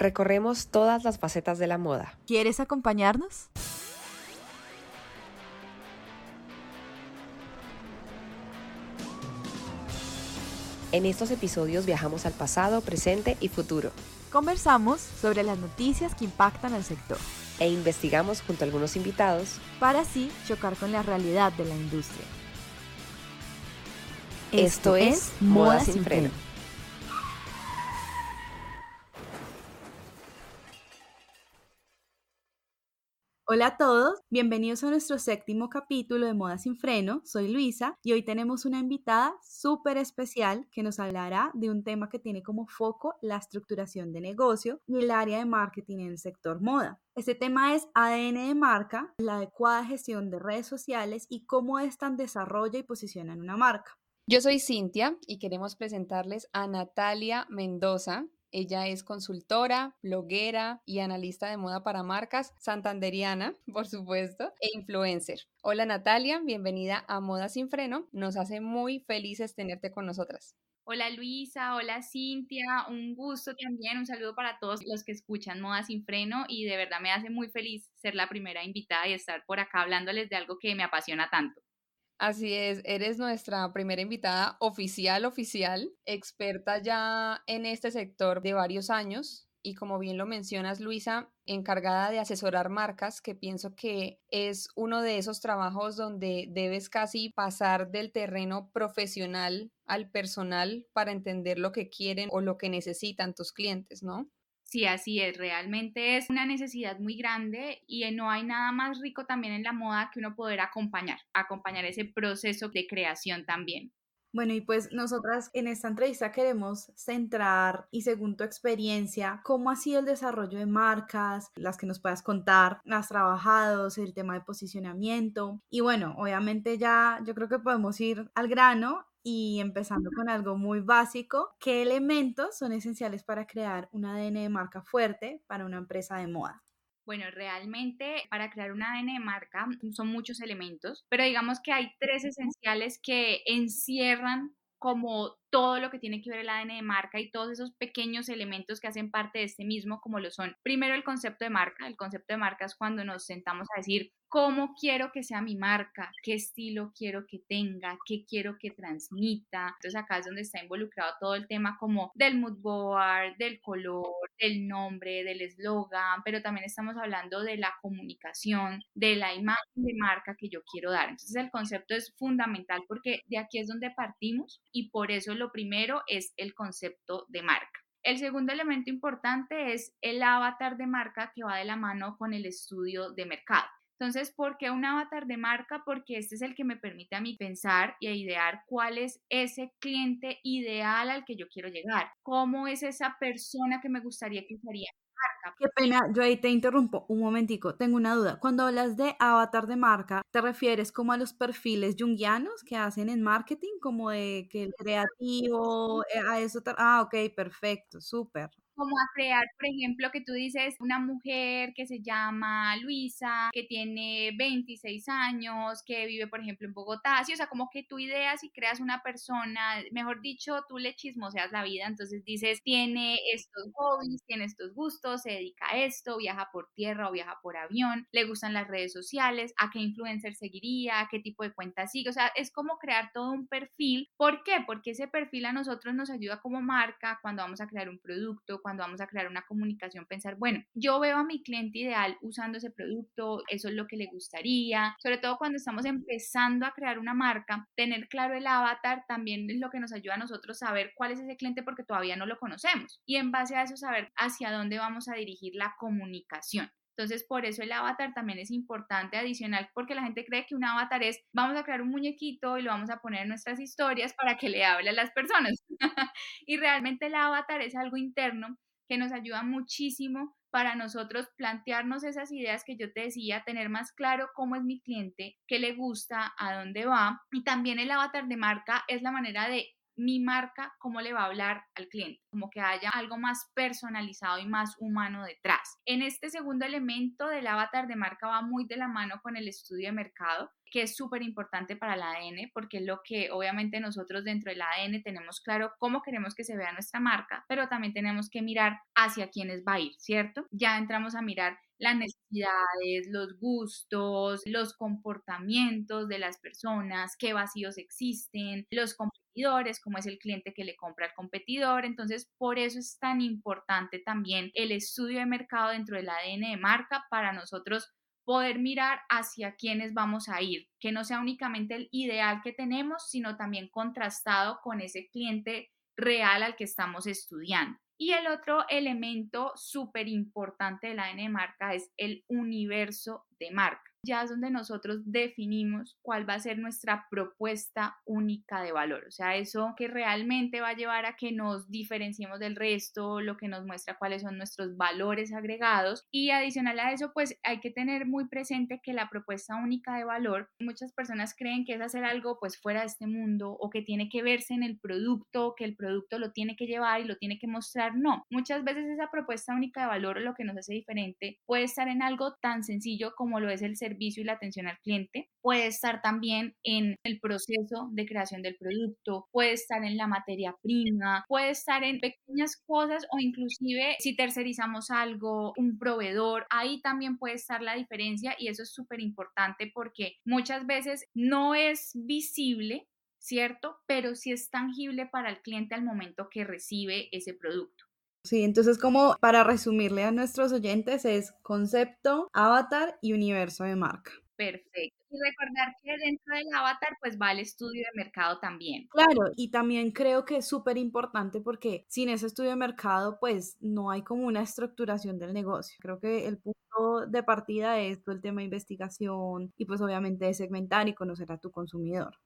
recorremos todas las facetas de la moda. ¿Quieres acompañarnos? En estos episodios viajamos al pasado, presente y futuro. Conversamos sobre las noticias que impactan al sector. E investigamos junto a algunos invitados para así chocar con la realidad de la industria. Esto, es Moda sin freno. Hola a todos, bienvenidos a nuestro séptimo capítulo de Moda sin Freno. Soy Luisa y hoy tenemos una invitada súper especial que nos hablará de un tema que tiene como foco la estructuración de negocio y el área de marketing en el sector moda. Este tema es ADN de marca, la adecuada gestión de redes sociales y cómo están desarrolla y posicionan una marca. Yo soy Cintia y queremos presentarles a Natalia Mendoza. Ella es consultora, bloguera y analista de moda para marcas, santanderiana, por supuesto, e influencer. Hola Natalia, bienvenida a Moda sin Freno. Nos hace muy felices tenerte con nosotras. Hola Luisa, hola Cintia, un gusto también, un saludo para todos los que escuchan Moda sin Freno y de verdad me hace muy feliz ser la primera invitada y estar por acá hablándoles de algo que me apasiona tanto. Así es, eres nuestra primera invitada oficial, oficial, experta ya en este sector de varios años y como bien lo mencionas, Luisa, encargada de asesorar marcas, que pienso que es uno de esos trabajos donde debes casi pasar del terreno profesional al personal para entender lo que quieren o lo que necesitan tus clientes, ¿no? Sí, así es, realmente es una necesidad muy grande y no hay nada más rico también en la moda que uno poder acompañar, acompañar ese proceso de creación también. Bueno, y pues nosotras en esta entrevista queremos centrar y según tu experiencia, ¿cómo ha sido el desarrollo de marcas, las que nos puedas contar, has trabajado, el tema de posicionamiento? Y bueno, obviamente ya yo creo que podemos ir al grano y empezando con algo muy básico, ¿qué elementos son esenciales para crear un ADN de marca fuerte para una empresa de moda? Bueno, realmente para crear un ADN de marca son muchos elementos, pero digamos que hay tres esenciales que encierran como todo lo que tiene que ver el ADN de marca y todos esos pequeños elementos que hacen parte de este mismo, como lo son, primero el concepto de marca. El concepto de marca es cuando nos sentamos a decir cómo quiero que sea mi marca, qué estilo quiero que tenga, qué quiero que transmita. Entonces acá es donde está involucrado todo el tema como del mood board, del color, del nombre, del eslogan, pero también estamos hablando de la comunicación, de la imagen de marca que yo quiero dar. Entonces el concepto es fundamental porque de aquí es donde partimos y por eso lo primero es el concepto de marca. El segundo elemento importante es el avatar de marca que va de la mano con el estudio de mercado. Entonces, ¿por qué un avatar de marca? Porque este es el que me permite a mí pensar y idear cuál es ese cliente ideal al que yo quiero llegar, cómo es esa persona que me gustaría que usaría Qué pena, yo ahí te interrumpo un momentico, tengo una duda. Cuando hablas de avatar de marca, ¿te refieres como a los perfiles junguianos que hacen en marketing, como de que el creativo, eh, a eso? Ah, ok, perfecto, súper como a crear, por ejemplo, que tú dices una mujer que se llama Luisa, que tiene 26 años, que vive, por ejemplo, en Bogotá, sí, o sea, como que tú ideas y creas una persona, mejor dicho, tú le chismoseas la vida, entonces dices, tiene estos hobbies, tiene estos gustos, se dedica a esto, viaja por tierra o viaja por avión, le gustan las redes sociales, a qué influencer seguiría, qué tipo de cuenta sigue, o sea, es como crear todo un perfil. ¿Por qué? Porque ese perfil a nosotros nos ayuda como marca cuando vamos a crear un producto, cuando vamos a crear una comunicación, pensar, bueno, yo veo a mi cliente ideal usando ese producto, eso es lo que le gustaría, sobre todo cuando estamos empezando a crear una marca, tener claro el avatar también es lo que nos ayuda a nosotros saber cuál es ese cliente porque todavía no lo conocemos. Y en base a eso saber hacia dónde vamos a dirigir la comunicación. Entonces, por eso el avatar también es importante adicional, porque la gente cree que un avatar es, vamos a crear un muñequito y lo vamos a poner en nuestras historias para que le hable a las personas. y realmente el avatar es algo interno que nos ayuda muchísimo para nosotros plantearnos esas ideas que yo te decía, tener más claro cómo es mi cliente, qué le gusta, a dónde va. Y también el avatar de marca es la manera de mi marca, cómo le va a hablar al cliente, como que haya algo más personalizado y más humano detrás. En este segundo elemento del avatar de marca va muy de la mano con el estudio de mercado que es súper importante para el ADN, porque es lo que obviamente nosotros dentro del ADN tenemos claro cómo queremos que se vea nuestra marca, pero también tenemos que mirar hacia quiénes va a ir, ¿cierto? Ya entramos a mirar las necesidades, los gustos, los comportamientos de las personas, qué vacíos existen, los competidores, cómo es el cliente que le compra al competidor. Entonces, por eso es tan importante también el estudio de mercado dentro del ADN de marca para nosotros poder mirar hacia quiénes vamos a ir, que no sea únicamente el ideal que tenemos, sino también contrastado con ese cliente real al que estamos estudiando. Y el otro elemento súper importante de la de marca es el universo de marca ya es donde nosotros definimos cuál va a ser nuestra propuesta única de valor. O sea, eso que realmente va a llevar a que nos diferenciemos del resto, lo que nos muestra cuáles son nuestros valores agregados. Y adicional a eso, pues hay que tener muy presente que la propuesta única de valor, muchas personas creen que es hacer algo pues fuera de este mundo o que tiene que verse en el producto, que el producto lo tiene que llevar y lo tiene que mostrar. No, muchas veces esa propuesta única de valor, lo que nos hace diferente, puede estar en algo tan sencillo como lo es el ser servicio y la atención al cliente, puede estar también en el proceso de creación del producto, puede estar en la materia prima, puede estar en pequeñas cosas o inclusive si tercerizamos algo, un proveedor, ahí también puede estar la diferencia y eso es súper importante porque muchas veces no es visible ¿cierto? Pero sí es tangible para el cliente al momento que recibe ese producto. Sí, entonces como para resumirle a nuestros oyentes es concepto, avatar y universo de marca. Perfecto. Y recordar que dentro del avatar pues va el estudio de mercado también. Claro, y también creo que es súper importante porque sin ese estudio de mercado pues no hay como una estructuración del negocio. Creo que el punto de partida es todo el tema de investigación y pues obviamente de segmentar y conocer a tu consumidor.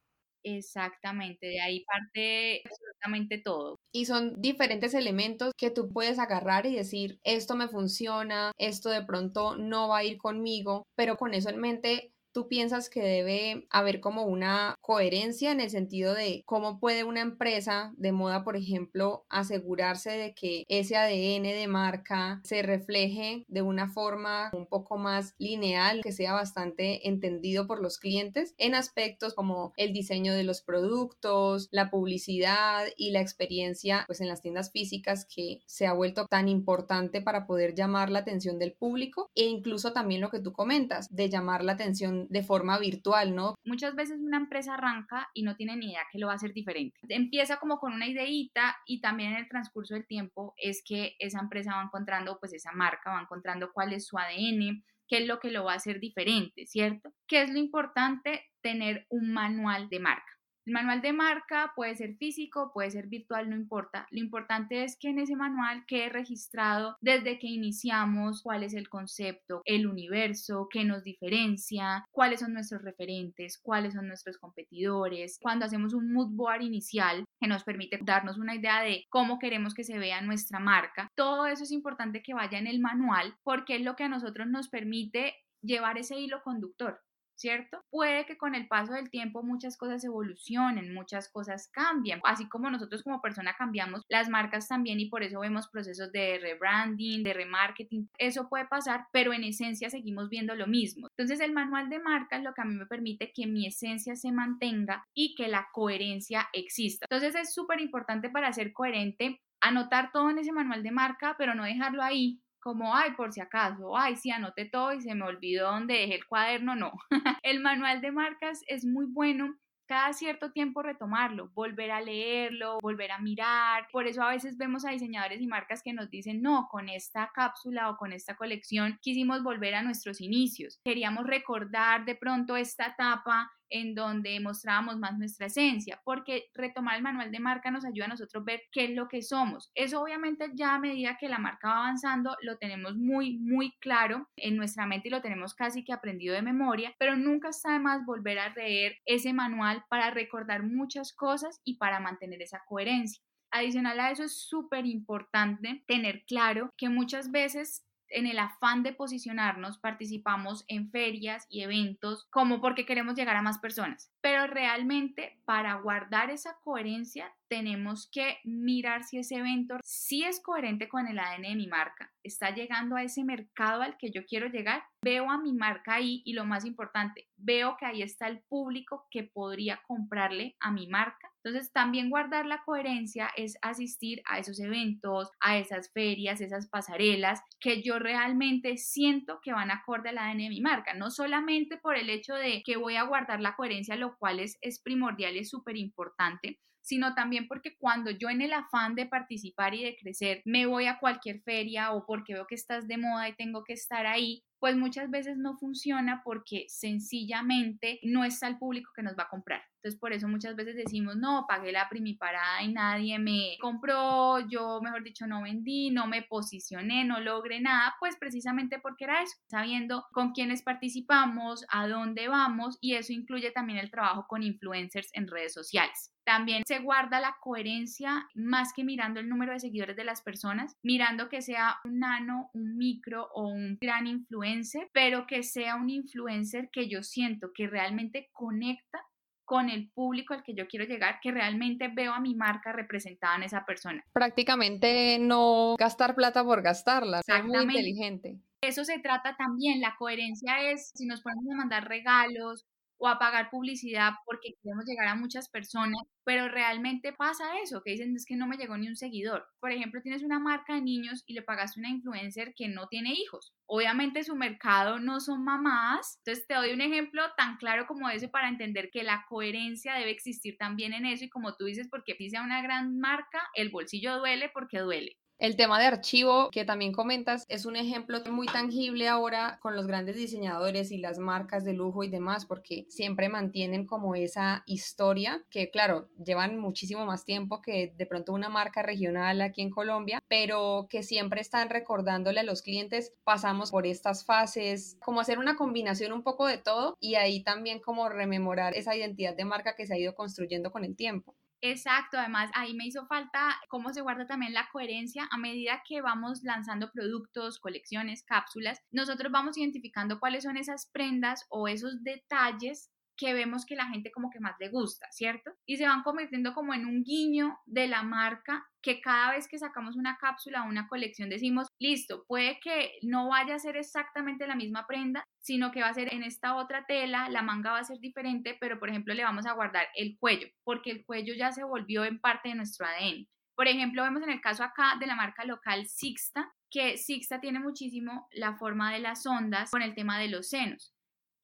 Exactamente, de ahí parte absolutamente todo. Y son diferentes elementos que tú puedes agarrar y decir, esto me funciona, esto de pronto no va a ir conmigo, pero con eso en mente ¿Tú piensas que debe haber como una coherencia en el sentido de cómo puede una empresa de moda, por ejemplo, asegurarse de que ese ADN de marca se refleje de una forma un poco más lineal, que sea bastante entendido por los clientes en aspectos como el diseño de los productos, la publicidad y la experiencia pues en las tiendas físicas que se ha vuelto tan importante para poder llamar la atención del público e incluso también lo que tú comentas de llamar la atención de forma virtual, ¿no? Muchas veces una empresa arranca y no tiene ni idea que lo va a hacer diferente. Empieza como con una ideita y también en el transcurso del tiempo es que esa empresa va encontrando pues esa marca, va encontrando cuál es su ADN, qué es lo que lo va a hacer diferente, ¿cierto? ¿Qué es lo importante? Tener un manual de marca. El manual de marca puede ser físico, puede ser virtual, no importa. Lo importante es que en ese manual quede registrado desde que iniciamos cuál es el concepto, el universo, qué nos diferencia, cuáles son nuestros referentes, cuáles son nuestros competidores. Cuando hacemos un mood board inicial que nos permite darnos una idea de cómo queremos que se vea nuestra marca, todo eso es importante que vaya en el manual porque es lo que a nosotros nos permite llevar ese hilo conductor. ¿Cierto? Puede que con el paso del tiempo muchas cosas evolucionen, muchas cosas cambian, así como nosotros como persona cambiamos, las marcas también y por eso vemos procesos de rebranding, de remarketing, eso puede pasar, pero en esencia seguimos viendo lo mismo. Entonces el manual de marca es lo que a mí me permite que mi esencia se mantenga y que la coherencia exista. Entonces es súper importante para ser coherente anotar todo en ese manual de marca, pero no dejarlo ahí como, ay, por si acaso, ay, sí, anoté todo y se me olvidó dónde dejé el cuaderno, no. el manual de marcas es muy bueno cada cierto tiempo retomarlo, volver a leerlo, volver a mirar. Por eso a veces vemos a diseñadores y marcas que nos dicen, no, con esta cápsula o con esta colección quisimos volver a nuestros inicios. Queríamos recordar de pronto esta etapa en donde mostrábamos más nuestra esencia, porque retomar el manual de marca nos ayuda a nosotros ver qué es lo que somos. Eso obviamente ya a medida que la marca va avanzando lo tenemos muy, muy claro en nuestra mente y lo tenemos casi que aprendido de memoria, pero nunca está de más volver a leer ese manual para recordar muchas cosas y para mantener esa coherencia. Adicional a eso es súper importante tener claro que muchas veces en el afán de posicionarnos participamos en ferias y eventos como porque queremos llegar a más personas. Pero realmente para guardar esa coherencia tenemos que mirar si ese evento sí es coherente con el ADN de mi marca, está llegando a ese mercado al que yo quiero llegar, veo a mi marca ahí y lo más importante, veo que ahí está el público que podría comprarle a mi marca. Entonces, también guardar la coherencia es asistir a esos eventos, a esas ferias, esas pasarelas que yo realmente siento que van acorde al ADN de mi marca, no solamente por el hecho de que voy a guardar la coherencia, lo cual es, es primordial es súper importante, sino también porque cuando yo en el afán de participar y de crecer me voy a cualquier feria o porque veo que estás de moda y tengo que estar ahí, pues muchas veces no funciona porque sencillamente no está el público que nos va a comprar. Entonces, por eso muchas veces decimos, no, pagué la primiparada y nadie me compró, yo, mejor dicho, no vendí, no me posicioné, no logré nada, pues precisamente porque era eso, sabiendo con quiénes participamos, a dónde vamos, y eso incluye también el trabajo con influencers en redes sociales. También se guarda la coherencia más que mirando el número de seguidores de las personas, mirando que sea un nano, un micro o un gran influencer, pero que sea un influencer que yo siento que realmente conecta con el público al que yo quiero llegar, que realmente veo a mi marca representada en esa persona. Prácticamente no gastar plata por gastarla, muy inteligente. Eso se trata también, la coherencia es si nos ponemos a mandar regalos o a pagar publicidad porque queremos llegar a muchas personas, pero realmente pasa eso, que dicen es que no me llegó ni un seguidor. Por ejemplo, tienes una marca de niños y le pagaste a una influencer que no tiene hijos. Obviamente su mercado no son mamás, entonces te doy un ejemplo tan claro como ese para entender que la coherencia debe existir también en eso y como tú dices, porque si sea una gran marca, el bolsillo duele porque duele. El tema de archivo que también comentas es un ejemplo muy tangible ahora con los grandes diseñadores y las marcas de lujo y demás, porque siempre mantienen como esa historia que, claro, llevan muchísimo más tiempo que de pronto una marca regional aquí en Colombia, pero que siempre están recordándole a los clientes, pasamos por estas fases, como hacer una combinación un poco de todo y ahí también como rememorar esa identidad de marca que se ha ido construyendo con el tiempo. Exacto, además ahí me hizo falta cómo se guarda también la coherencia a medida que vamos lanzando productos, colecciones, cápsulas, nosotros vamos identificando cuáles son esas prendas o esos detalles que vemos que la gente como que más le gusta, ¿cierto? Y se van convirtiendo como en un guiño de la marca que cada vez que sacamos una cápsula o una colección decimos, listo, puede que no vaya a ser exactamente la misma prenda, sino que va a ser en esta otra tela, la manga va a ser diferente, pero por ejemplo le vamos a guardar el cuello, porque el cuello ya se volvió en parte de nuestro ADN. Por ejemplo, vemos en el caso acá de la marca local Sixta, que Sixta tiene muchísimo la forma de las ondas con el tema de los senos.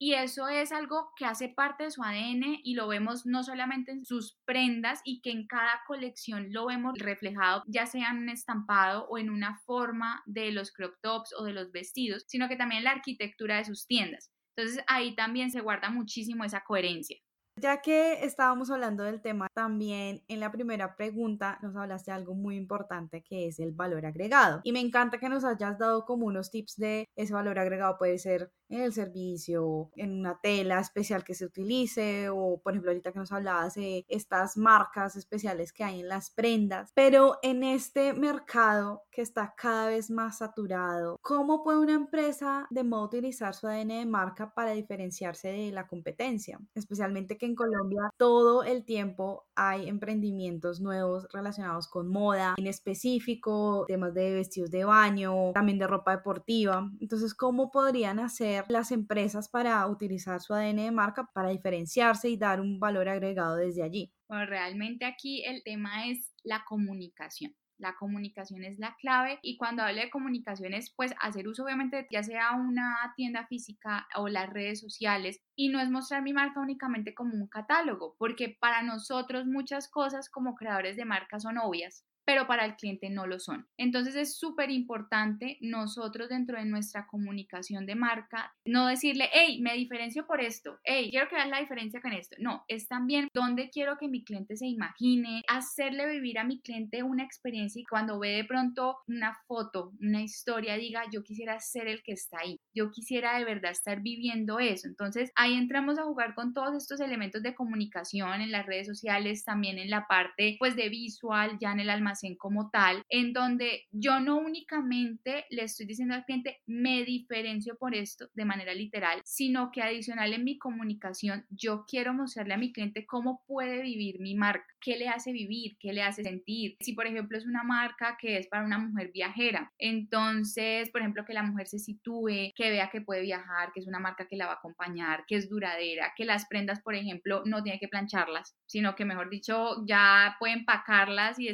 Y eso es algo que hace parte de su ADN y lo vemos no solamente en sus prendas y que en cada colección lo vemos reflejado, ya sea en un estampado o en una forma de los crop tops o de los vestidos, sino que también en la arquitectura de sus tiendas. Entonces ahí también se guarda muchísimo esa coherencia. Ya que estábamos hablando del tema, también en la primera pregunta nos hablaste de algo muy importante que es el valor agregado. Y me encanta que nos hayas dado como unos tips de ese valor agregado puede ser en el servicio, en una tela especial que se utilice o por ejemplo ahorita que nos hablabas de estas marcas especiales que hay en las prendas, pero en este mercado que está cada vez más saturado, ¿cómo puede una empresa de modo utilizar su ADN de marca para diferenciarse de la competencia? Especialmente que en Colombia todo el tiempo hay emprendimientos nuevos relacionados con moda, en específico temas de vestidos de baño, también de ropa deportiva. Entonces, ¿cómo podrían hacer las empresas para utilizar su ADN de marca para diferenciarse y dar un valor agregado desde allí? Bueno, realmente aquí el tema es la comunicación. La comunicación es la clave y cuando hablo de comunicaciones, pues hacer uso obviamente ya sea una tienda física o las redes sociales y no es mostrar mi marca únicamente como un catálogo, porque para nosotros muchas cosas como creadores de marca son obvias, pero para el cliente no lo son. Entonces es súper importante nosotros dentro de nuestra comunicación de marca no decirle, hey, me diferencio por esto, hey, quiero veas la diferencia con esto. No, es también donde quiero que mi cliente se imagine, hacerle vivir a mi cliente una experiencia y cuando ve de pronto una foto, una historia, diga, yo quisiera ser el que está ahí, yo quisiera de verdad estar viviendo eso. Entonces ahí entramos a jugar con todos estos elementos de comunicación en las redes sociales, también en la parte pues de visual, ya en el alma almacén como tal, en donde yo no únicamente le estoy diciendo al cliente, me diferencio por esto de manera literal, sino que adicional en mi comunicación, yo quiero mostrarle a mi cliente cómo puede vivir mi marca, qué le hace vivir, qué le hace sentir. Si, por ejemplo, es una marca que es para una mujer viajera, entonces, por ejemplo, que la mujer se sitúe, que vea que puede viajar, que es una marca que la va a acompañar, que es duradera, que las prendas, por ejemplo, no tiene que plancharlas, sino que, mejor dicho, ya puede empacarlas y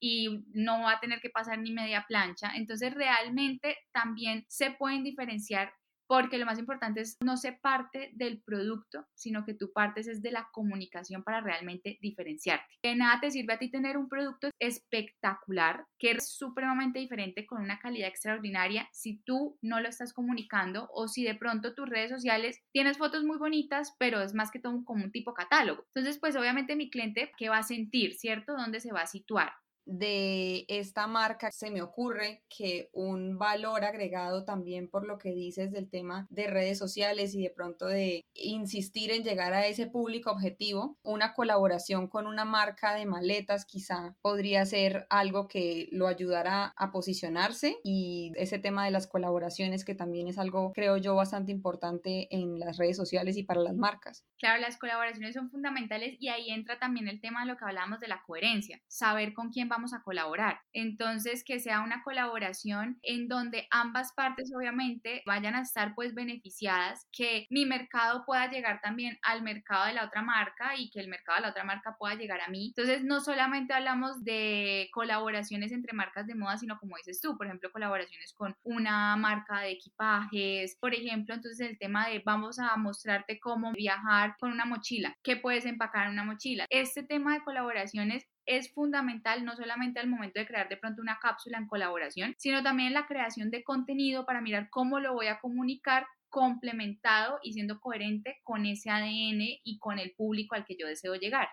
y no va a tener que pasar ni media plancha. Entonces, realmente también se pueden diferenciar porque lo más importante es no ser parte del producto, sino que tú partes es de la comunicación para realmente diferenciarte. De nada te sirve a ti tener un producto espectacular, que es supremamente diferente con una calidad extraordinaria, si tú no lo estás comunicando o si de pronto tus redes sociales tienes fotos muy bonitas, pero es más que todo como un tipo catálogo. Entonces, pues obviamente mi cliente, ¿qué va a sentir, cierto? ¿Dónde se va a situar? De esta marca, se me ocurre que un valor agregado también por lo que dices del tema de redes sociales y de pronto de insistir en llegar a ese público objetivo, una colaboración con una marca de maletas quizá podría ser algo que lo ayudara a posicionarse y ese tema de las colaboraciones que también es algo creo yo bastante importante en las redes sociales y para las marcas. Claro, las colaboraciones son fundamentales y ahí entra también el tema de lo que hablamos de la coherencia, saber con quién vamos a colaborar. Entonces, que sea una colaboración en donde ambas partes obviamente vayan a estar pues beneficiadas, que mi mercado pueda llegar también al mercado de la otra marca y que el mercado de la otra marca pueda llegar a mí. Entonces, no solamente hablamos de colaboraciones entre marcas de moda, sino como dices tú, por ejemplo, colaboraciones con una marca de equipajes, por ejemplo, entonces el tema de vamos a mostrarte cómo viajar con una mochila, qué puedes empacar en una mochila. Este tema de colaboraciones es fundamental no solamente al momento de crear de pronto una cápsula en colaboración, sino también en la creación de contenido para mirar cómo lo voy a comunicar complementado y siendo coherente con ese ADN y con el público al que yo deseo llegar.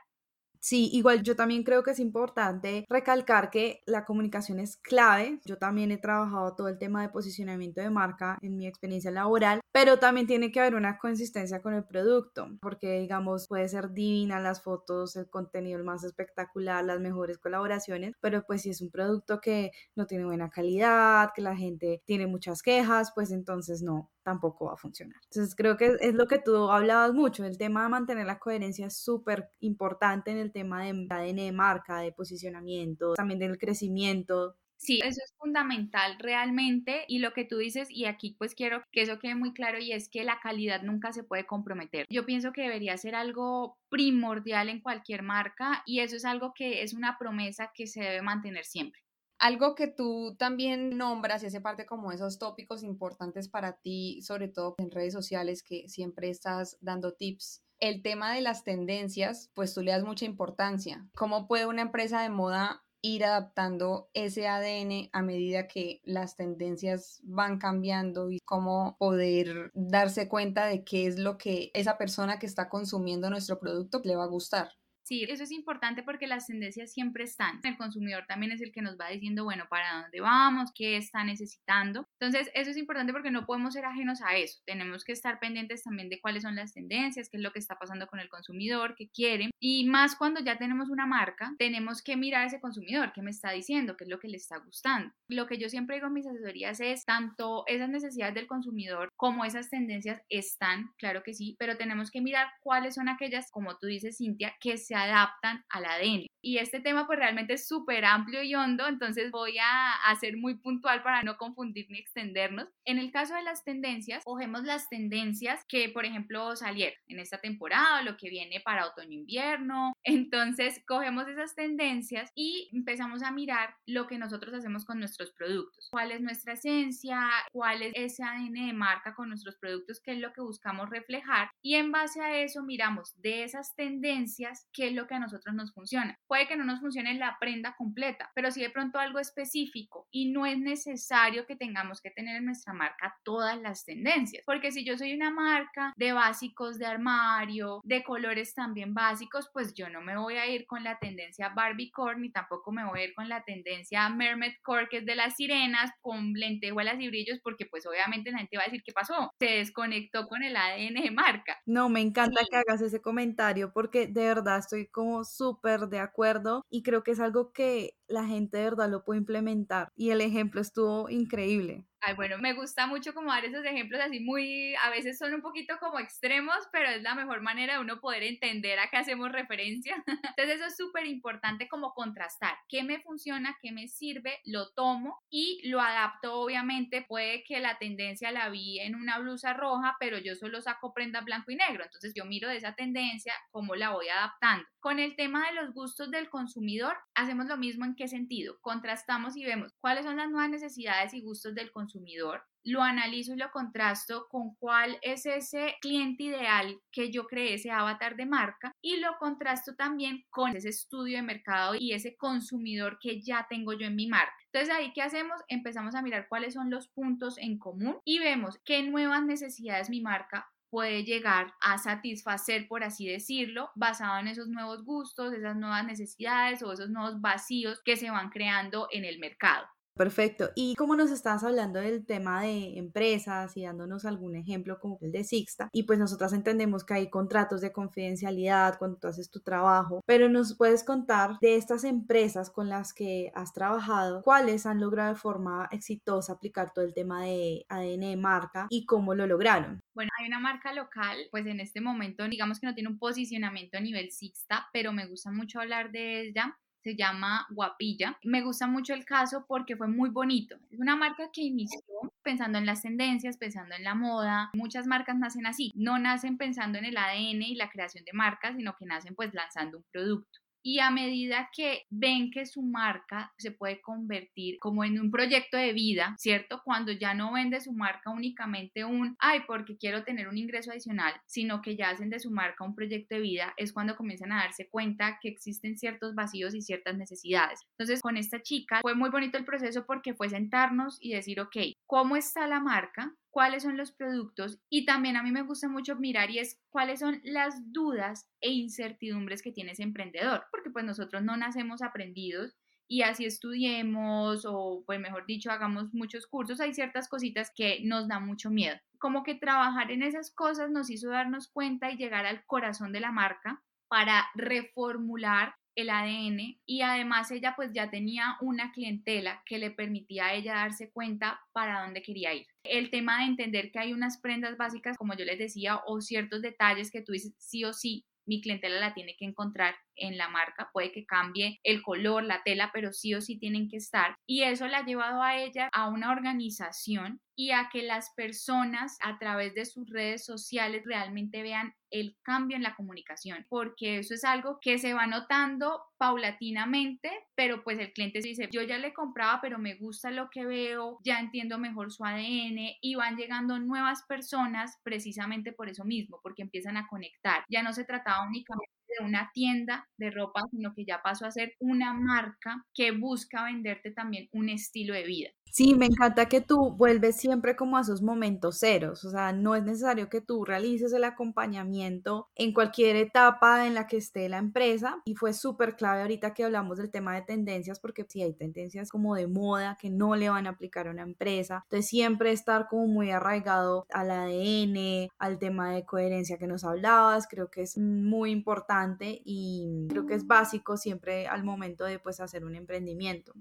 Sí, igual yo también creo que es importante recalcar que la comunicación es clave. Yo también he trabajado todo el tema de posicionamiento de marca en mi experiencia laboral, pero también tiene que haber una consistencia con el producto, porque digamos puede ser divina las fotos, el contenido más espectacular, las mejores colaboraciones, pero pues si es un producto que no tiene buena calidad, que la gente tiene muchas quejas, pues entonces no, tampoco va a funcionar. Entonces creo que es lo que tú hablabas mucho, el tema de mantener la coherencia es súper importante en el tema de ADN de marca, de posicionamiento, también del crecimiento. Sí, eso es fundamental realmente y lo que tú dices y aquí pues quiero que eso quede muy claro y es que la calidad nunca se puede comprometer. Yo pienso que debería ser algo primordial en cualquier marca y eso es algo que es una promesa que se debe mantener siempre. Algo que tú también nombras y hace parte como esos tópicos importantes para ti, sobre todo en redes sociales que siempre estás dando tips. El tema de las tendencias, pues tú le das mucha importancia. ¿Cómo puede una empresa de moda ir adaptando ese ADN a medida que las tendencias van cambiando y cómo poder darse cuenta de qué es lo que esa persona que está consumiendo nuestro producto le va a gustar. Sí, eso es importante porque las tendencias siempre están. El consumidor también es el que nos va diciendo, bueno, para dónde vamos, qué está necesitando. Entonces, eso es importante porque no podemos ser ajenos a eso. Tenemos que estar pendientes también de cuáles son las tendencias, qué es lo que está pasando con el consumidor, qué quiere. Y más cuando ya tenemos una marca, tenemos que mirar a ese consumidor, qué me está diciendo, qué es lo que le está gustando. Lo que yo siempre digo en mis asesorías es tanto esas necesidades del consumidor como esas tendencias están, claro que sí, pero tenemos que mirar cuáles son aquellas, como tú dices, Cintia, que se adaptan al ADN. Y este tema pues realmente es súper amplio y hondo, entonces voy a, hacer ser muy puntual para no confundir ni extendernos. En el caso de las tendencias, cogemos las tendencias que por ejemplo salieron en esta temporada, lo que viene para otoño-invierno. Entonces cogemos esas tendencias y empezamos a mirar lo que nosotros hacemos con nuestros productos. ¿Cuál es nuestra esencia? ¿Cuál es ese ADN de marca con nuestros productos? ¿Qué es lo que buscamos reflejar? Y en base a eso miramos de esas tendencias qué es lo que a nosotros nos funciona. Puede que no nos funcione la prenda completa, pero si de pronto algo específico y no es necesario que tengamos que tener en nuestra marca todas las tendencias, porque si yo soy una marca de básicos de armario, de colores también básicos, pues yo no me voy a ir con la tendencia Barbie Core ni tampoco me voy a ir con la tendencia Mermaid Core que es de las sirenas con lentejuelas y brillos porque pues obviamente la gente va a decir qué pasó, se desconectó con el ADN de marca. No, me encanta que hagas ese comentario porque de verdad estoy como súper de acuerdo y creo que es algo que la gente de verdad lo puede implementar. Y el ejemplo estuvo increíble. Ay, bueno, me gusta mucho como dar esos ejemplos así muy, a veces son un poquito como extremos, pero es la mejor manera de uno poder entender a qué hacemos referencia. Entonces eso es súper importante como contrastar qué me funciona, qué me sirve, lo tomo y lo adapto obviamente. Puede que la tendencia la vi en una blusa roja, pero yo solo saco prenda blanco y negro. Entonces yo miro de esa tendencia, cómo la voy adaptando. Con el tema de los gustos del consumidor, hacemos lo mismo en qué sentido. Contrastamos y vemos cuáles son las nuevas necesidades y gustos del consumidor. Lo analizo y lo contrasto con cuál es ese cliente ideal que yo creé, ese avatar de marca, y lo contrasto también con ese estudio de mercado y ese consumidor que ya tengo yo en mi marca. Entonces ahí, ¿qué hacemos? Empezamos a mirar cuáles son los puntos en común y vemos qué nuevas necesidades mi marca puede llegar a satisfacer, por así decirlo, basado en esos nuevos gustos, esas nuevas necesidades o esos nuevos vacíos que se van creando en el mercado. Perfecto. Y como nos estabas hablando del tema de empresas y dándonos algún ejemplo como el de Sixta, y pues nosotras entendemos que hay contratos de confidencialidad cuando tú haces tu trabajo, pero nos puedes contar de estas empresas con las que has trabajado, cuáles han logrado de forma exitosa aplicar todo el tema de ADN de marca y cómo lo lograron. Bueno, hay una marca local, pues en este momento digamos que no tiene un posicionamiento a nivel Sixta, pero me gusta mucho hablar de ella se llama Guapilla. Me gusta mucho el caso porque fue muy bonito. Es una marca que inició pensando en las tendencias, pensando en la moda. Muchas marcas nacen así, no nacen pensando en el ADN y la creación de marcas, sino que nacen pues lanzando un producto y a medida que ven que su marca se puede convertir como en un proyecto de vida, ¿cierto? Cuando ya no vende su marca únicamente un, ay, porque quiero tener un ingreso adicional, sino que ya hacen de su marca un proyecto de vida, es cuando comienzan a darse cuenta que existen ciertos vacíos y ciertas necesidades. Entonces, con esta chica fue muy bonito el proceso porque fue sentarnos y decir, ok, ¿cómo está la marca? Cuáles son los productos y también a mí me gusta mucho mirar y es cuáles son las dudas e incertidumbres que tiene ese emprendedor, porque pues nosotros no nacemos aprendidos y así estudiemos o pues mejor dicho hagamos muchos cursos, hay ciertas cositas que nos da mucho miedo. Como que trabajar en esas cosas nos hizo darnos cuenta y llegar al corazón de la marca para reformular el ADN y además ella pues ya tenía una clientela que le permitía a ella darse cuenta para dónde quería ir. El tema de entender que hay unas prendas básicas, como yo les decía, o ciertos detalles que tú dices sí o sí, mi clientela la tiene que encontrar en la marca, puede que cambie el color, la tela, pero sí o sí tienen que estar. Y eso la ha llevado a ella a una organización y a que las personas a través de sus redes sociales realmente vean el cambio en la comunicación, porque eso es algo que se va notando paulatinamente, pero pues el cliente dice, yo ya le compraba, pero me gusta lo que veo, ya entiendo mejor su ADN y van llegando nuevas personas precisamente por eso mismo, porque empiezan a conectar. Ya no se trataba únicamente de una tienda de ropa, sino que ya pasó a ser una marca que busca venderte también un estilo de vida. Sí, me encanta que tú vuelves siempre como a esos momentos ceros, o sea, no es necesario que tú realices el acompañamiento en cualquier etapa en la que esté la empresa y fue súper clave ahorita que hablamos del tema de tendencias porque si hay tendencias como de moda que no le van a aplicar a una empresa, entonces siempre estar como muy arraigado al ADN, al tema de coherencia que nos hablabas, creo que es muy importante y creo que es básico siempre al momento de pues hacer un emprendimiento.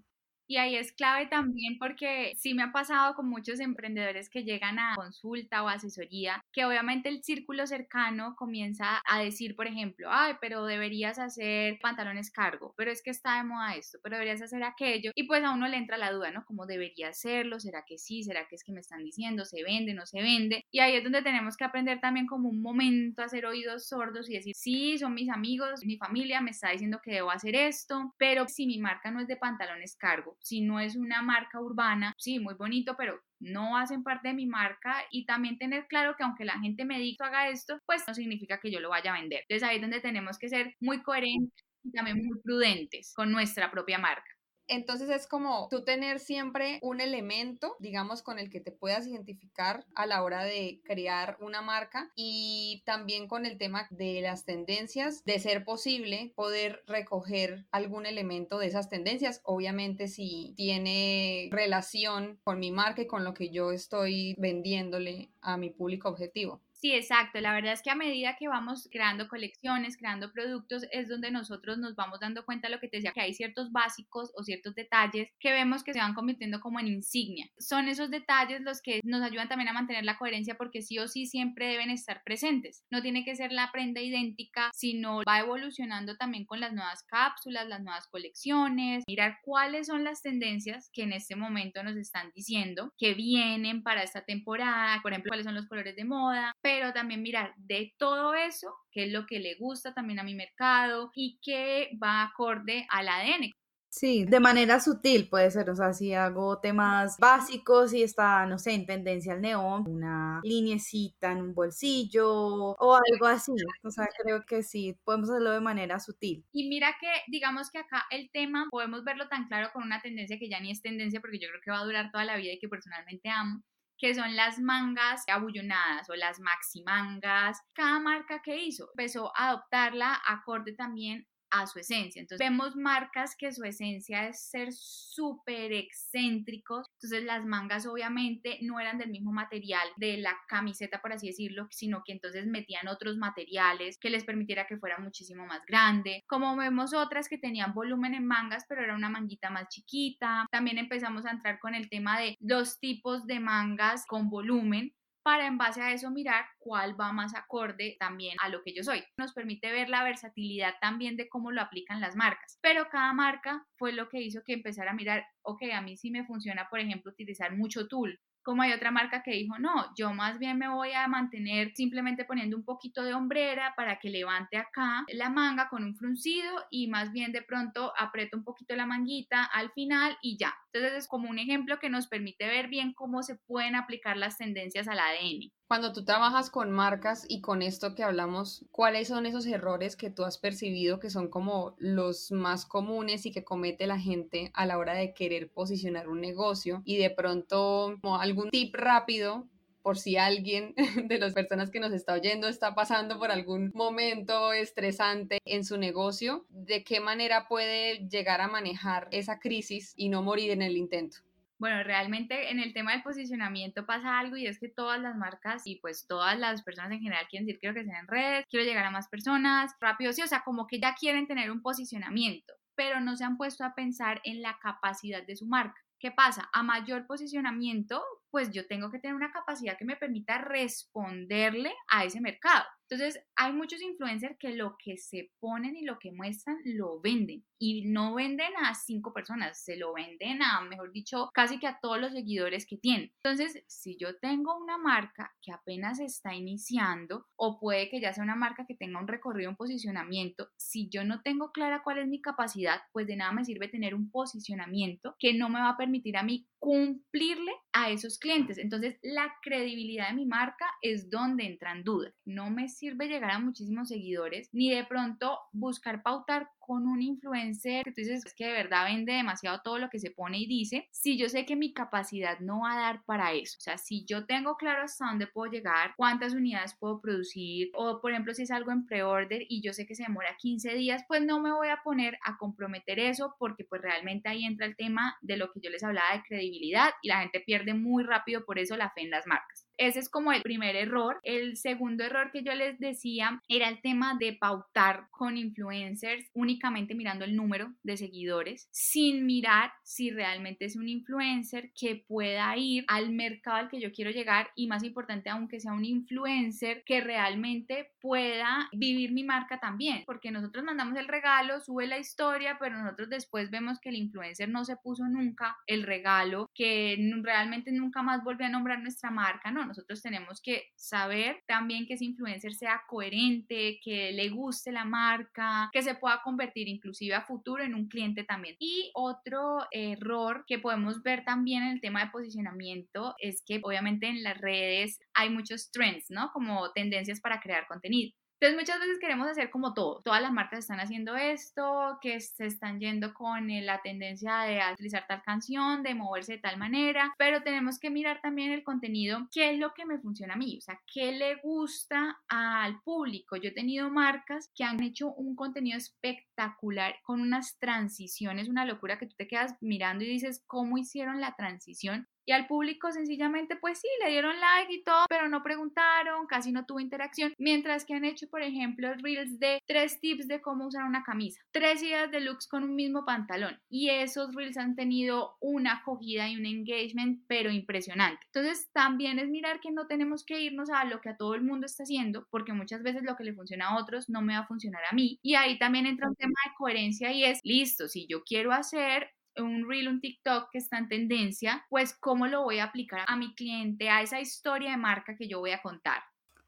Y ahí es clave también porque sí me ha pasado con muchos emprendedores que llegan a consulta o asesoría, que obviamente el círculo cercano comienza a decir, por ejemplo, ay, pero deberías hacer pantalones cargo, pero es que está de moda esto, pero deberías hacer aquello. Y pues a uno le entra la duda, ¿no? ¿Cómo debería hacerlo? ¿Será que sí? ¿Será que es que me están diciendo? ¿Se vende? ¿No se vende? Y ahí es donde tenemos que aprender también como un momento a hacer oídos sordos y decir, sí, son mis amigos, mi familia me está diciendo que debo hacer esto, pero si mi marca no es de pantalones cargo, si no es una marca urbana, sí, muy bonito, pero no hacen parte de mi marca y también tener claro que aunque la gente me diga haga esto, pues no significa que yo lo vaya a vender. Entonces ahí es donde tenemos que ser muy coherentes y también muy prudentes con nuestra propia marca. Entonces es como tú tener siempre un elemento, digamos, con el que te puedas identificar a la hora de crear una marca y también con el tema de las tendencias, de ser posible poder recoger algún elemento de esas tendencias, obviamente si tiene relación con mi marca y con lo que yo estoy vendiéndole a mi público objetivo. Sí, exacto. La verdad es que a medida que vamos creando colecciones, creando productos, es donde nosotros nos vamos dando cuenta de lo que te decía, que hay ciertos básicos o ciertos detalles que vemos que se van convirtiendo como en insignia. Son esos detalles los que nos ayudan también a mantener la coherencia porque sí o sí siempre deben estar presentes. No tiene que ser la prenda idéntica, sino va evolucionando también con las nuevas cápsulas, las nuevas colecciones, mirar cuáles son las tendencias que en este momento nos están diciendo que vienen para esta temporada, por ejemplo, cuáles son los colores de moda, también mirar de todo eso, qué es lo que le gusta también a mi mercado y qué va acorde al ADN. Sí, de manera sutil puede ser, o sea, si hago temas básicos y está, no sé, en tendencia al neón, una linecita en un bolsillo o algo así, o sea, creo que sí, podemos hacerlo de manera sutil. Y mira que, digamos que acá el tema podemos verlo tan claro con una tendencia que ya ni es tendencia porque yo creo que va a durar toda la vida y que personalmente amo, que son las mangas abullonadas o las maximangas. Cada marca que hizo empezó a adoptarla acorde también a su esencia. Entonces vemos marcas que su esencia es ser súper excéntricos. Entonces las mangas obviamente no eran del mismo material de la camiseta, por así decirlo, sino que entonces metían otros materiales que les permitiera que fuera muchísimo más grande. Como vemos otras que tenían volumen en mangas, pero era una manguita más chiquita. También empezamos a entrar con el tema de dos tipos de mangas con volumen para en base a eso mirar cuál va más acorde también a lo que yo soy. Nos permite ver la versatilidad también de cómo lo aplican las marcas, pero cada marca fue lo que hizo que empezara a mirar, ok, a mí sí me funciona, por ejemplo, utilizar mucho tool, como hay otra marca que dijo, no, yo más bien me voy a mantener simplemente poniendo un poquito de hombrera para que levante acá la manga con un fruncido y más bien de pronto aprieto un poquito la manguita al final y ya. Entonces es como un ejemplo que nos permite ver bien cómo se pueden aplicar las tendencias al ADN. Cuando tú trabajas con marcas y con esto que hablamos, ¿cuáles son esos errores que tú has percibido que son como los más comunes y que comete la gente a la hora de querer posicionar un negocio? Y de pronto, como algún tip rápido por si alguien de las personas que nos está oyendo está pasando por algún momento estresante en su negocio, ¿de qué manera puede llegar a manejar esa crisis y no morir en el intento? Bueno, realmente en el tema del posicionamiento pasa algo y es que todas las marcas y pues todas las personas en general quieren decir quiero que sea en red, quiero llegar a más personas, rápido, sí, o sea, como que ya quieren tener un posicionamiento, pero no se han puesto a pensar en la capacidad de su marca. ¿Qué pasa? A mayor posicionamiento, pues yo tengo que tener una capacidad que me permita responderle a ese mercado. Entonces, hay muchos influencers que lo que se ponen y lo que muestran lo venden y no venden a cinco personas, se lo venden a, mejor dicho, casi que a todos los seguidores que tienen. Entonces, si yo tengo una marca que apenas está iniciando o puede que ya sea una marca que tenga un recorrido, un posicionamiento, si yo no tengo clara cuál es mi capacidad, pues de nada me sirve tener un posicionamiento que no me va a permitir a mí cumplirle a esos clientes. Entonces, la credibilidad de mi marca es donde entran dudas. No me sirve llegar a muchísimos seguidores ni de pronto buscar pautar con un influencer que tú dices que de verdad vende demasiado todo lo que se pone y dice, si yo sé que mi capacidad no va a dar para eso, o sea, si yo tengo claro hasta dónde puedo llegar, cuántas unidades puedo producir, o por ejemplo, si es algo en pre-order y yo sé que se demora 15 días, pues no me voy a poner a comprometer eso porque pues realmente ahí entra el tema de lo que yo les hablaba de credibilidad y la gente pierde muy rápido por eso la fe en las marcas. Ese es como el primer error. El segundo error que yo les decía era el tema de pautar con influencers únicamente mirando el número de seguidores sin mirar si realmente es un influencer que pueda ir al mercado al que yo quiero llegar y más importante aunque sea un influencer que realmente pueda vivir mi marca también porque nosotros mandamos el regalo, sube la historia, pero nosotros después vemos que el influencer no se puso nunca el regalo, que realmente nunca más volvió a nombrar nuestra marca, no, nosotros tenemos que saber también que ese influencer sea coherente, que le guste la marca, que se pueda convertir inclusive a futuro en un cliente también. Y otro error que podemos ver también en el tema de posicionamiento es que obviamente en las redes hay muchos trends, ¿no? Como tendencias para crear contenido. Entonces muchas veces queremos hacer como todo. Todas las marcas están haciendo esto, que se están yendo con eh, la tendencia de utilizar tal canción, de moverse de tal manera, pero tenemos que mirar también el contenido, qué es lo que me funciona a mí, o sea, qué le gusta al público. Yo he tenido marcas que han hecho un contenido espectacular con unas transiciones, una locura que tú te quedas mirando y dices, ¿cómo hicieron la transición? Y al público sencillamente pues sí, le dieron like y todo, pero no preguntaron, casi no tuvo interacción, mientras que han hecho por ejemplo reels de tres tips de cómo usar una camisa, tres ideas de looks con un mismo pantalón y esos reels han tenido una acogida y un engagement pero impresionante. Entonces también es mirar que no tenemos que irnos a lo que a todo el mundo está haciendo porque muchas veces lo que le funciona a otros no me va a funcionar a mí y ahí también entra un tema de coherencia y es listo, si yo quiero hacer un reel, un TikTok que está en tendencia, pues cómo lo voy a aplicar a mi cliente, a esa historia de marca que yo voy a contar.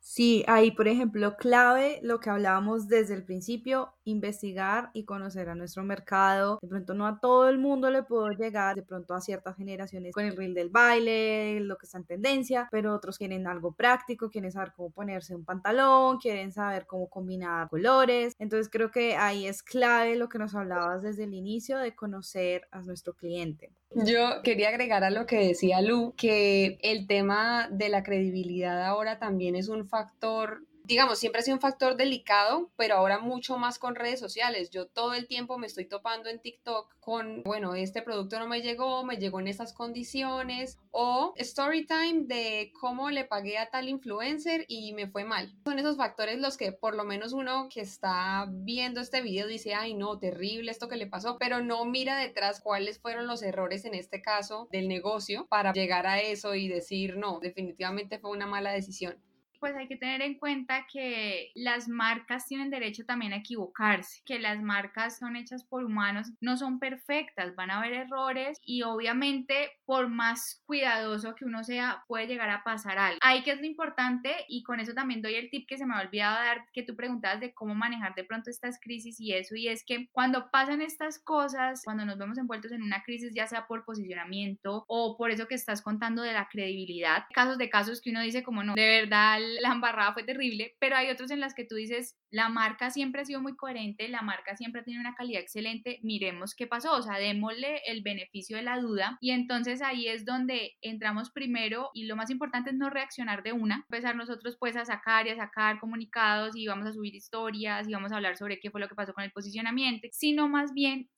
Sí, ahí por ejemplo, clave lo que hablábamos desde el principio, investigar y conocer a nuestro mercado. De pronto no a todo el mundo le puedo llegar, de pronto a ciertas generaciones con el reel del baile, lo que está en tendencia, pero otros quieren algo práctico, quieren saber cómo ponerse un pantalón, quieren saber cómo combinar colores. Entonces creo que ahí es clave lo que nos hablabas desde el inicio de conocer a nuestro cliente. Yo quería agregar a lo que decía Lu, que el tema de la credibilidad ahora también es un factor digamos, siempre ha sido un factor delicado, pero ahora mucho más con redes sociales. Yo todo el tiempo me estoy topando en TikTok con, bueno, este producto no me llegó, me llegó en estas condiciones, o story time de cómo le pagué a tal influencer y me fue mal. Son esos factores los que por lo menos uno que está viendo este video dice, ay no, terrible esto que le pasó, pero no mira detrás cuáles fueron los errores en este caso del negocio para llegar a eso y decir, no, definitivamente fue una mala decisión pues hay que tener en cuenta que las marcas tienen derecho también a equivocarse, que las marcas son hechas por humanos, no son perfectas, van a haber errores y obviamente por más cuidadoso que uno sea puede llegar a pasar algo. Ahí que es lo importante y con eso también doy el tip que se me ha olvidado dar, que tú preguntabas de cómo manejar de pronto estas crisis y eso, y es que cuando pasan estas cosas, cuando nos vemos envueltos en una crisis, ya sea por posicionamiento o por eso que estás contando de la credibilidad, casos de casos que uno dice como no, de verdad la embarrada fue terrible, pero hay otros en las que tú dices, la marca siempre ha sido muy coherente, la marca siempre tiene una calidad excelente, miremos qué pasó, o sea, démosle el beneficio de la duda. Y entonces ahí es donde entramos primero y lo más importante es no reaccionar de una, empezar nosotros pues a sacar y a sacar comunicados y vamos a subir historias y vamos a hablar sobre qué fue lo que pasó con el posicionamiento, sino más bien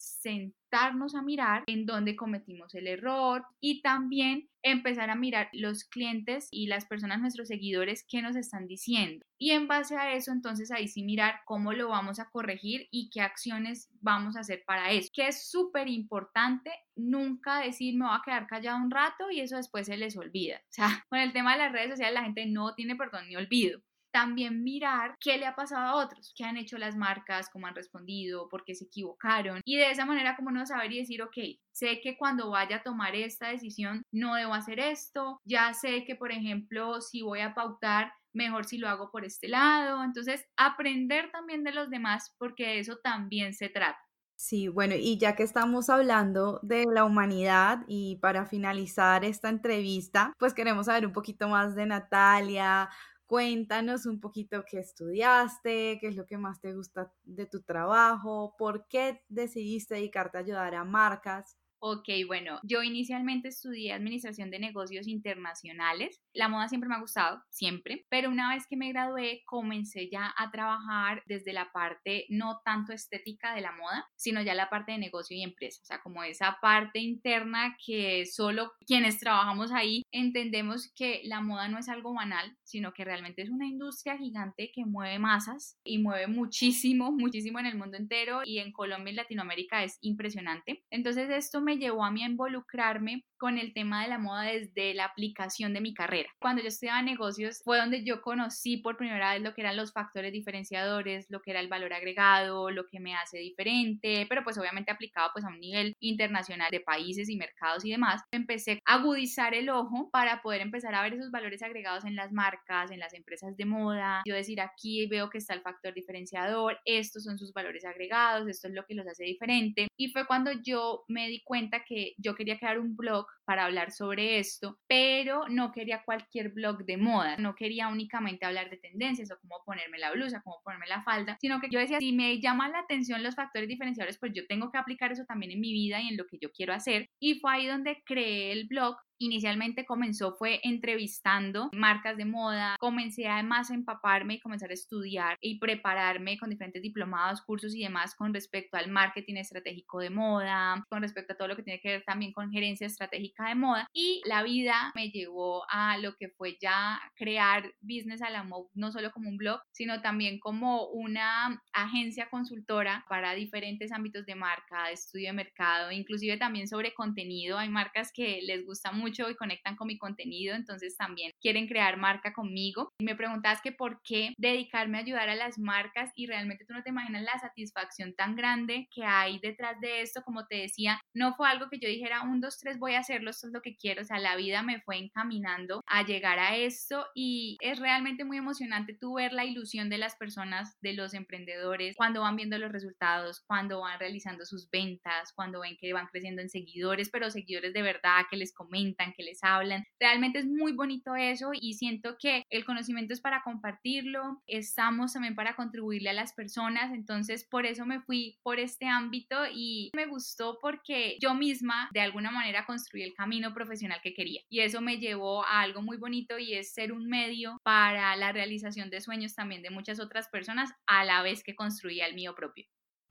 sentarnos a mirar en dónde cometimos el error y también empezar a mirar los clientes y las personas, nuestros seguidores, qué nos están diciendo. Y en base a eso, entonces ahí sí mirar cómo lo vamos a corregir y qué acciones vamos a hacer para eso. Que es súper importante nunca decir me voy a quedar callado un rato y eso después se les olvida. O sea, con el tema de las redes sociales la gente no tiene perdón ni olvido también mirar qué le ha pasado a otros, qué han hecho las marcas, cómo han respondido, por qué se equivocaron. Y de esa manera como no saber y decir, ok, sé que cuando vaya a tomar esta decisión no debo hacer esto, ya sé que, por ejemplo, si voy a pautar, mejor si lo hago por este lado. Entonces, aprender también de los demás porque de eso también se trata. Sí, bueno, y ya que estamos hablando de la humanidad y para finalizar esta entrevista, pues queremos saber un poquito más de Natalia, Cuéntanos un poquito qué estudiaste, qué es lo que más te gusta de tu trabajo, por qué decidiste dedicarte a ayudar a marcas. Ok, bueno, yo inicialmente estudié Administración de Negocios Internacionales. La moda siempre me ha gustado, siempre, pero una vez que me gradué comencé ya a trabajar desde la parte no tanto estética de la moda, sino ya la parte de negocio y empresa, o sea, como esa parte interna que solo quienes trabajamos ahí entendemos que la moda no es algo banal, sino que realmente es una industria gigante que mueve masas y mueve muchísimo, muchísimo en el mundo entero y en Colombia y Latinoamérica es impresionante. Entonces esto llevó a mí a involucrarme con el tema de la moda desde la aplicación de mi carrera. Cuando yo estudiaba negocios fue donde yo conocí por primera vez lo que eran los factores diferenciadores, lo que era el valor agregado, lo que me hace diferente, pero pues obviamente aplicado pues a un nivel internacional de países y mercados y demás. Empecé a agudizar el ojo para poder empezar a ver esos valores agregados en las marcas, en las empresas de moda. Yo decir aquí veo que está el factor diferenciador, estos son sus valores agregados, esto es lo que los hace diferente. Y fue cuando yo me di cuenta que yo quería crear un blog para hablar sobre esto, pero no quería cualquier blog de moda, no quería únicamente hablar de tendencias o cómo ponerme la blusa, cómo ponerme la falda, sino que yo decía, si me llaman la atención los factores diferenciadores, pues yo tengo que aplicar eso también en mi vida y en lo que yo quiero hacer. Y fue ahí donde creé el blog Inicialmente comenzó fue entrevistando marcas de moda, comencé además a empaparme y comenzar a estudiar y prepararme con diferentes diplomados, cursos y demás con respecto al marketing estratégico de moda, con respecto a todo lo que tiene que ver también con gerencia estratégica de moda y la vida me llevó a lo que fue ya crear Business a la Mode, no solo como un blog, sino también como una agencia consultora para diferentes ámbitos de marca, de estudio de mercado, inclusive también sobre contenido. Hay marcas que les gusta mucho y conectan con mi contenido, entonces también quieren crear marca conmigo. Y me preguntabas que por qué dedicarme a ayudar a las marcas y realmente tú no te imaginas la satisfacción tan grande que hay detrás de esto. Como te decía, no fue algo que yo dijera, un, dos, tres, voy a hacerlo, esto es lo que quiero. O sea, la vida me fue encaminando a llegar a esto y es realmente muy emocionante tú ver la ilusión de las personas, de los emprendedores, cuando van viendo los resultados, cuando van realizando sus ventas, cuando ven que van creciendo en seguidores, pero seguidores de verdad que les comentan, que les hablan. Realmente es muy bonito eso y siento que el conocimiento es para compartirlo, estamos también para contribuirle a las personas, entonces por eso me fui por este ámbito y me gustó porque yo misma de alguna manera construí el camino profesional que quería y eso me llevó a algo muy bonito y es ser un medio para la realización de sueños también de muchas otras personas a la vez que construía el mío propio.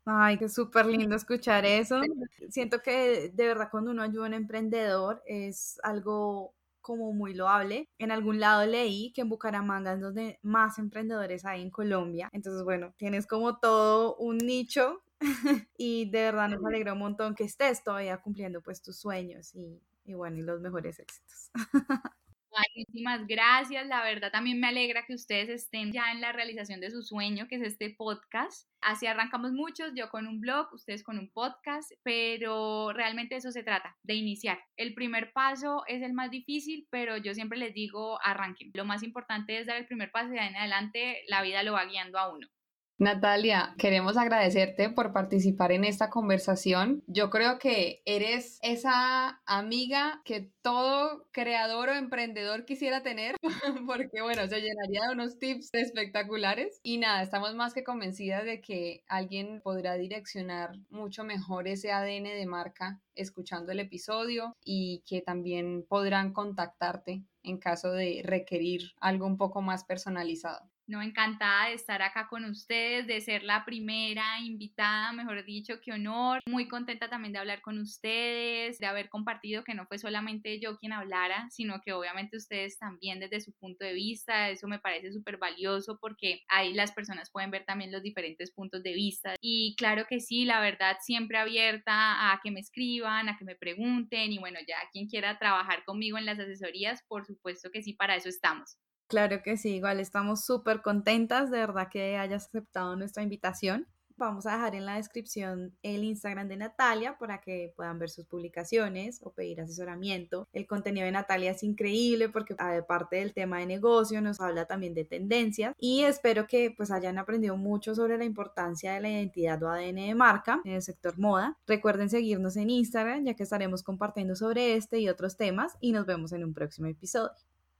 Ay, qué súper lindo escuchar eso. Siento que de verdad cuando uno ayuda a un emprendedor es algo como muy loable. En algún lado leí que en Bucaramanga es donde más emprendedores hay en Colombia. Entonces, bueno, tienes como todo un nicho y de verdad nos alegra un montón que estés todavía cumpliendo pues tus sueños y, y bueno, y los mejores éxitos. Muchísimas gracias. La verdad también me alegra que ustedes estén ya en la realización de su sueño, que es este podcast. Así arrancamos muchos, yo con un blog, ustedes con un podcast, pero realmente eso se trata, de iniciar. El primer paso es el más difícil, pero yo siempre les digo, arranquen. Lo más importante es dar el primer paso y de ahí en adelante la vida lo va guiando a uno. Natalia, queremos agradecerte por participar en esta conversación. Yo creo que eres esa amiga que todo creador o emprendedor quisiera tener, porque bueno, se llenaría de unos tips espectaculares. Y nada, estamos más que convencidas de que alguien podrá direccionar mucho mejor ese ADN de marca escuchando el episodio y que también podrán contactarte en caso de requerir algo un poco más personalizado. No, encantada de estar acá con ustedes, de ser la primera invitada, mejor dicho, qué honor. Muy contenta también de hablar con ustedes, de haber compartido que no fue solamente yo quien hablara, sino que obviamente ustedes también desde su punto de vista. Eso me parece súper valioso porque ahí las personas pueden ver también los diferentes puntos de vista. Y claro que sí, la verdad, siempre abierta a que me escriban, a que me pregunten y bueno, ya quien quiera trabajar conmigo en las asesorías, por supuesto que sí, para eso estamos. Claro que sí, igual estamos súper contentas de verdad que hayas aceptado nuestra invitación. Vamos a dejar en la descripción el Instagram de Natalia para que puedan ver sus publicaciones o pedir asesoramiento. El contenido de Natalia es increíble porque aparte del tema de negocio nos habla también de tendencias y espero que pues hayan aprendido mucho sobre la importancia de la identidad o ADN de marca en el sector moda. Recuerden seguirnos en Instagram ya que estaremos compartiendo sobre este y otros temas y nos vemos en un próximo episodio.